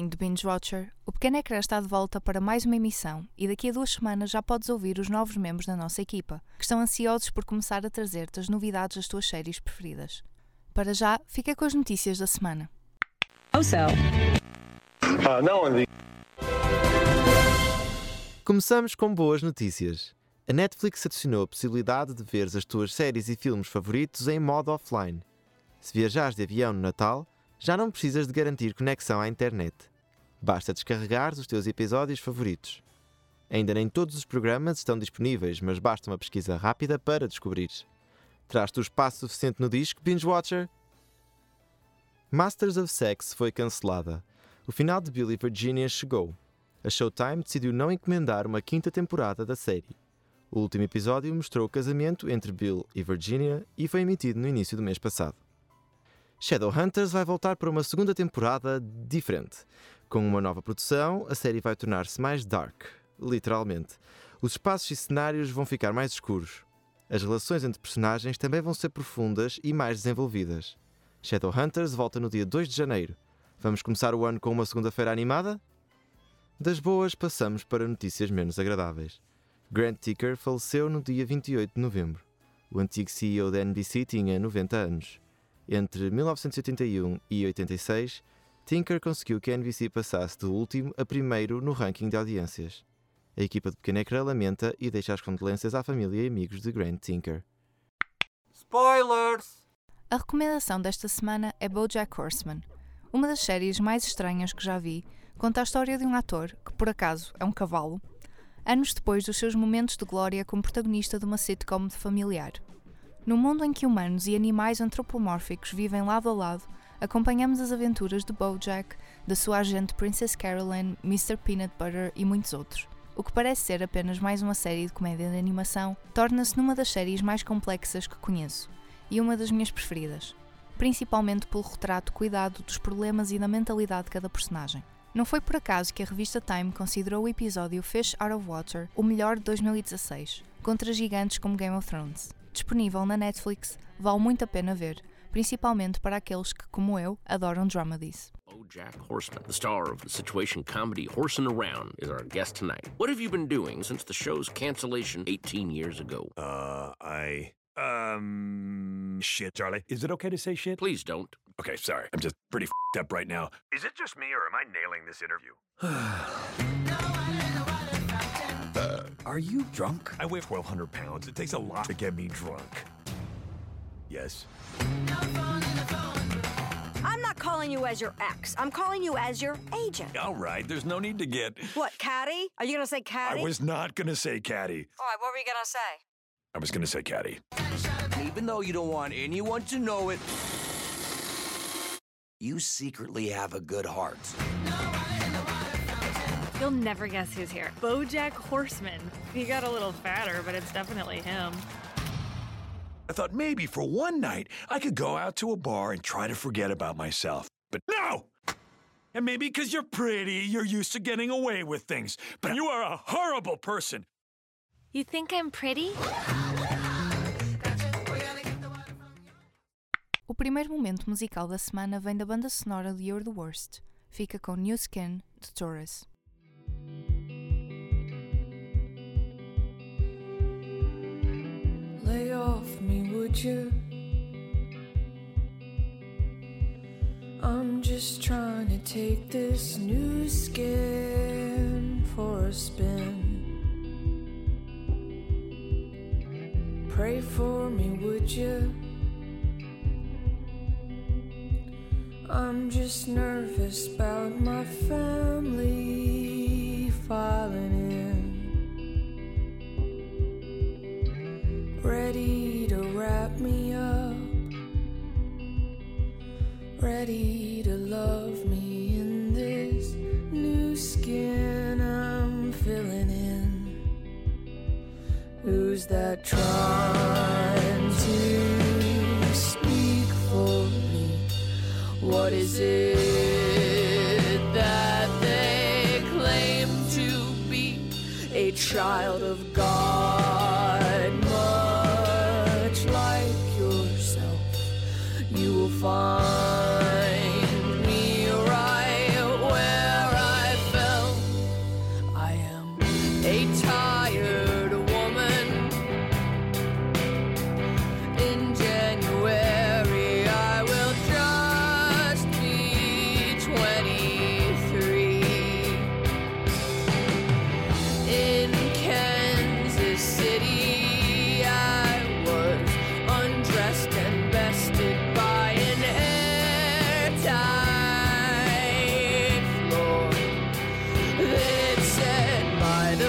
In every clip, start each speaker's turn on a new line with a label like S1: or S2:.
S1: Bem-vindo, Binge Watcher! O Pequeno Ecrã está de volta para mais uma emissão e daqui a duas semanas já podes ouvir os novos membros da nossa equipa, que estão ansiosos por começar a trazer-te as novidades das tuas séries preferidas. Para já, fica com as notícias da semana.
S2: Oh, so.
S3: Uh, now on the
S4: Começamos com boas notícias. A Netflix adicionou a possibilidade de ver as tuas séries e filmes favoritos em modo offline. Se viajares de avião no Natal, já não precisas de garantir conexão à internet. Basta descarregar os teus episódios favoritos. Ainda nem todos os programas estão disponíveis, mas basta uma pesquisa rápida para descobrires. Traz-te o espaço suficiente no disco, Binge Watcher? Masters of Sex foi cancelada. O final de Billy Virginia chegou. A Showtime decidiu não encomendar uma quinta temporada da série. O último episódio mostrou o casamento entre Bill e Virginia e foi emitido no início do mês passado. Shadowhunters vai voltar para uma segunda temporada diferente. Com uma nova produção, a série vai tornar-se mais dark, literalmente. Os espaços e cenários vão ficar mais escuros. As relações entre personagens também vão ser profundas e mais desenvolvidas. Shadowhunters volta no dia 2 de janeiro. Vamos começar o ano com uma segunda-feira animada? Das boas, passamos para notícias menos agradáveis. Grant Ticker faleceu no dia 28 de novembro. O antigo CEO da NBC tinha 90 anos. Entre 1981 e 86, Tinker conseguiu que a NBC passasse do último a primeiro no ranking de audiências. A equipa de Pequeno Ecrã lamenta e deixa as condolências à família e amigos de Grant Tinker.
S3: spoilers.
S1: A recomendação desta semana é BoJack Horseman. Uma das séries mais estranhas que já vi, conta a história de um ator, que por acaso é um cavalo, anos depois dos seus momentos de glória como protagonista de uma sitcom de familiar. No mundo em que humanos e animais antropomórficos vivem lado a lado, acompanhamos as aventuras de BoJack, da sua agente Princess Carolyn, Mr. Peanut Butter e muitos outros. O que parece ser apenas mais uma série de comédia de animação, torna-se numa das séries mais complexas que conheço e uma das minhas preferidas, principalmente pelo retrato cuidado dos problemas e da mentalidade de cada personagem. Não foi por acaso que a revista Time considerou o episódio Fish Out of Water o melhor de 2016, contra gigantes como Game of Thrones. Disponível na Netflix, vale muito a pena ver, principalmente para aqueles que, como eu, adoram dramedies.
S5: Jack Horseman, the star of the situation comedy Horsin' Around, is our guest tonight. What have you been doing since the show's cancellation 18 years ago?
S6: Uh, I. Um. Shit, Charlie. Is it okay to say shit?
S5: Please don't.
S6: Okay, sorry. I'm just pretty fed up right now. Is it just me or am I nailing this interview? uh, are you drunk? I weigh 1,200 pounds. It takes a lot to get me drunk. Yes.
S2: I'm not calling you as your ex. I'm calling you as your agent.
S6: All right, there's no need to get.
S2: What, catty? Are you gonna say catty?
S6: I was not gonna say catty.
S2: All right, what were you gonna say?
S6: I was gonna say catty.
S7: Even though you don't want anyone to know it, you secretly have a good heart.
S8: You'll never guess who's here. Bojack Horseman. He got a little fatter, but it's definitely him.
S6: I thought maybe for one night I could go out to a bar and try to forget about myself. But no! And maybe because you're pretty, you're used to getting away with things. But you are a horrible person.
S8: You think I'm pretty?
S1: O primeiro momento musical da semana vem da banda sonora de You're the Worst. Fica com New Skin, de
S9: Torres. Would you? I'm just trying to take this new skin for a spin. Pray for me, would you? I'm just nervous about my family filing Who's that trying to speak for me? What is it that they claim to be? A child of God, much like yourself, you will find me right where I fell. I am a child.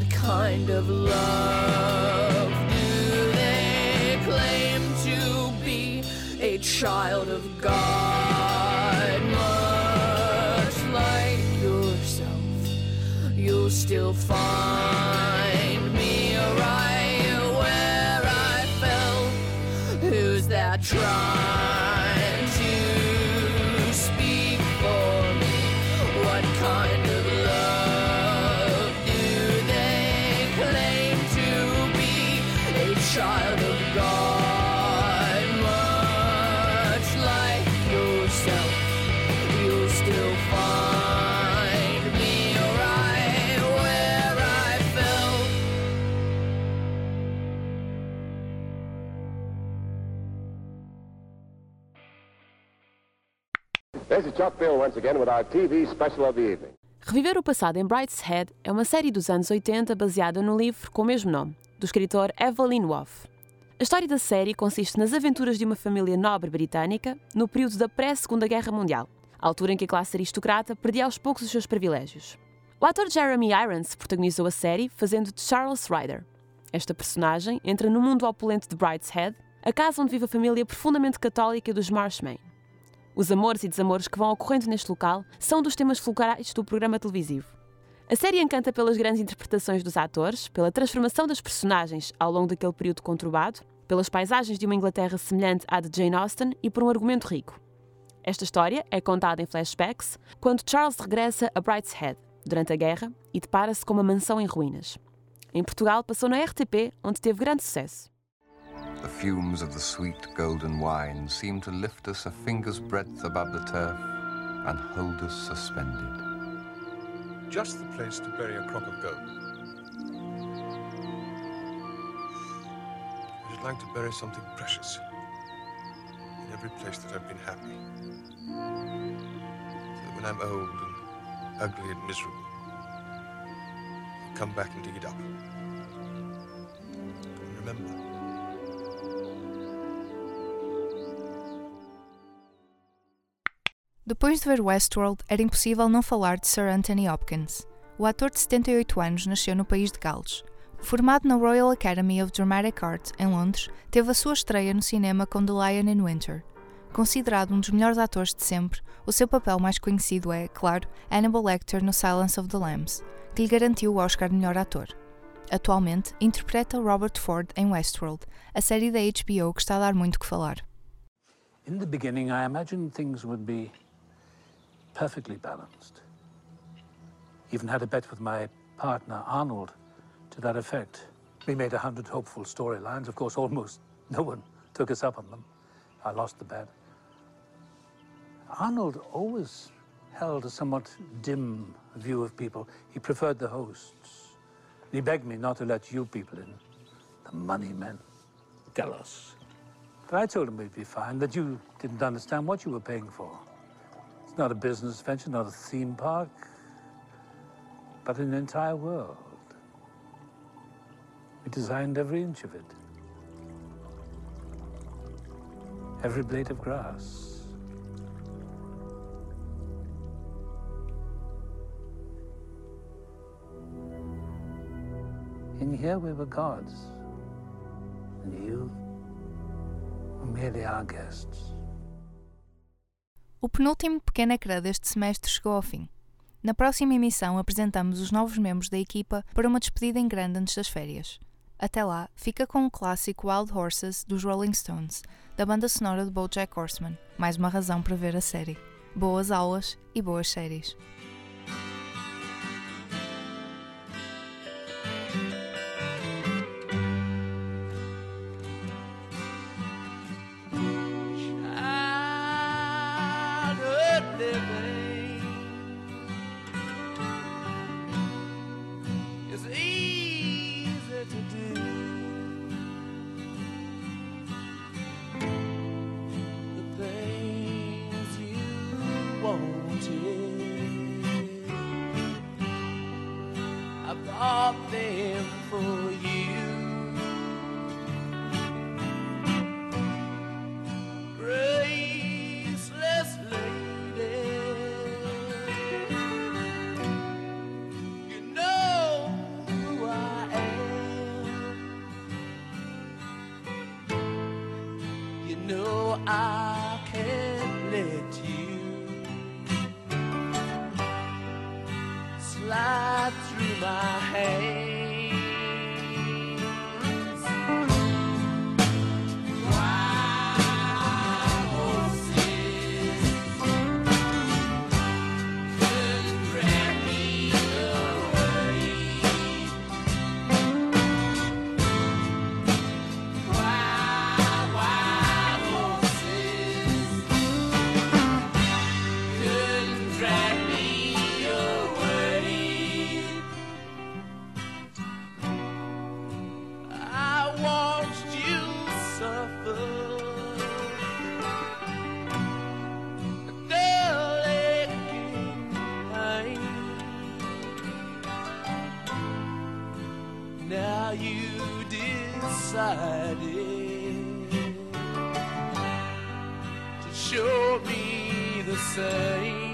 S9: What kind of love do they claim to be? A child of God, much like yourself, you'll still find me right where I fell. Who's that trying to
S3: This is Chuck Bill once again with our TV special of the evening.
S10: Reviver o passado em Brideshead é uma série dos anos 80 baseada no livro com o mesmo nome, do escritor Evelyn Waugh. A história da série consiste nas aventuras de uma família nobre britânica no período da pré-Segunda Guerra Mundial, a altura em que a classe aristocrata perdia aos poucos os seus privilégios. O ator Jeremy Irons protagonizou a série fazendo de Charles Ryder. Esta personagem entra no mundo opulento de Brideshead, a casa onde vive a família profundamente católica dos Marshman. Os amores e desamores que vão ocorrendo neste local são dos temas fulcrais do programa televisivo. A série encanta pelas grandes interpretações dos atores, pela transformação das personagens ao longo daquele período conturbado, pelas paisagens de uma Inglaterra semelhante à de Jane Austen e por um argumento rico. Esta história é contada em flashbacks quando Charles regressa a Brideshead durante a guerra e depara-se com uma mansão em ruínas. Em Portugal passou na RTP, onde teve grande sucesso.
S11: The fumes of the sweet golden wine seem to lift us a finger's breadth above the turf and hold us suspended.
S12: Just the place to bury a crop of gold. I'd like to bury something precious in every place that I've been happy. So that when I'm old and ugly and miserable, I'll come back and dig it up. And remember.
S1: Depois de ver Westworld, era impossível não falar de Sir Anthony Hopkins. O ator de 78 anos nasceu no país de Gales. Formado na Royal Academy of Dramatic Art, em Londres, teve a sua estreia no cinema com The Lion in Winter. Considerado um dos melhores atores de sempre, o seu papel mais conhecido é, claro, Hannibal Lecter no Silence of the Lambs, que lhe garantiu o Oscar de melhor ator. Atualmente, interpreta Robert Ford em Westworld, a série da HBO que está a dar muito que falar.
S13: In the beginning, I imagined things would be perfectly balanced. Even had a bet with my partner, Arnold, to that effect. We made a hundred hopeful storylines. Of course, almost no one took us up on them. I lost the bet. Arnold always held a somewhat dim view of people. He preferred the hosts. He begged me not to let you people in. The money men. Delos. But I told him we'd be fine, that you didn't understand what you were paying for. It's not a business venture, not a theme park, but an entire world. We designed every inch of it. Every blade of grass. In here we were gods. And you were merely our guests.
S1: O penúltimo pequeno ecrã deste semestre chegou ao fim. Na próxima emissão apresentamos os novos membros da equipa para uma despedida em grande antes das férias. Até lá, fica com o clássico Wild Horses dos Rolling Stones, da banda sonora de BoJack Horseman, mais uma razão para ver a série. Boas aulas e boas séries.
S9: bought them for you. Graceless lady, you know who I am. You
S14: know I can't let you. slide through my Now you decided to show me the same.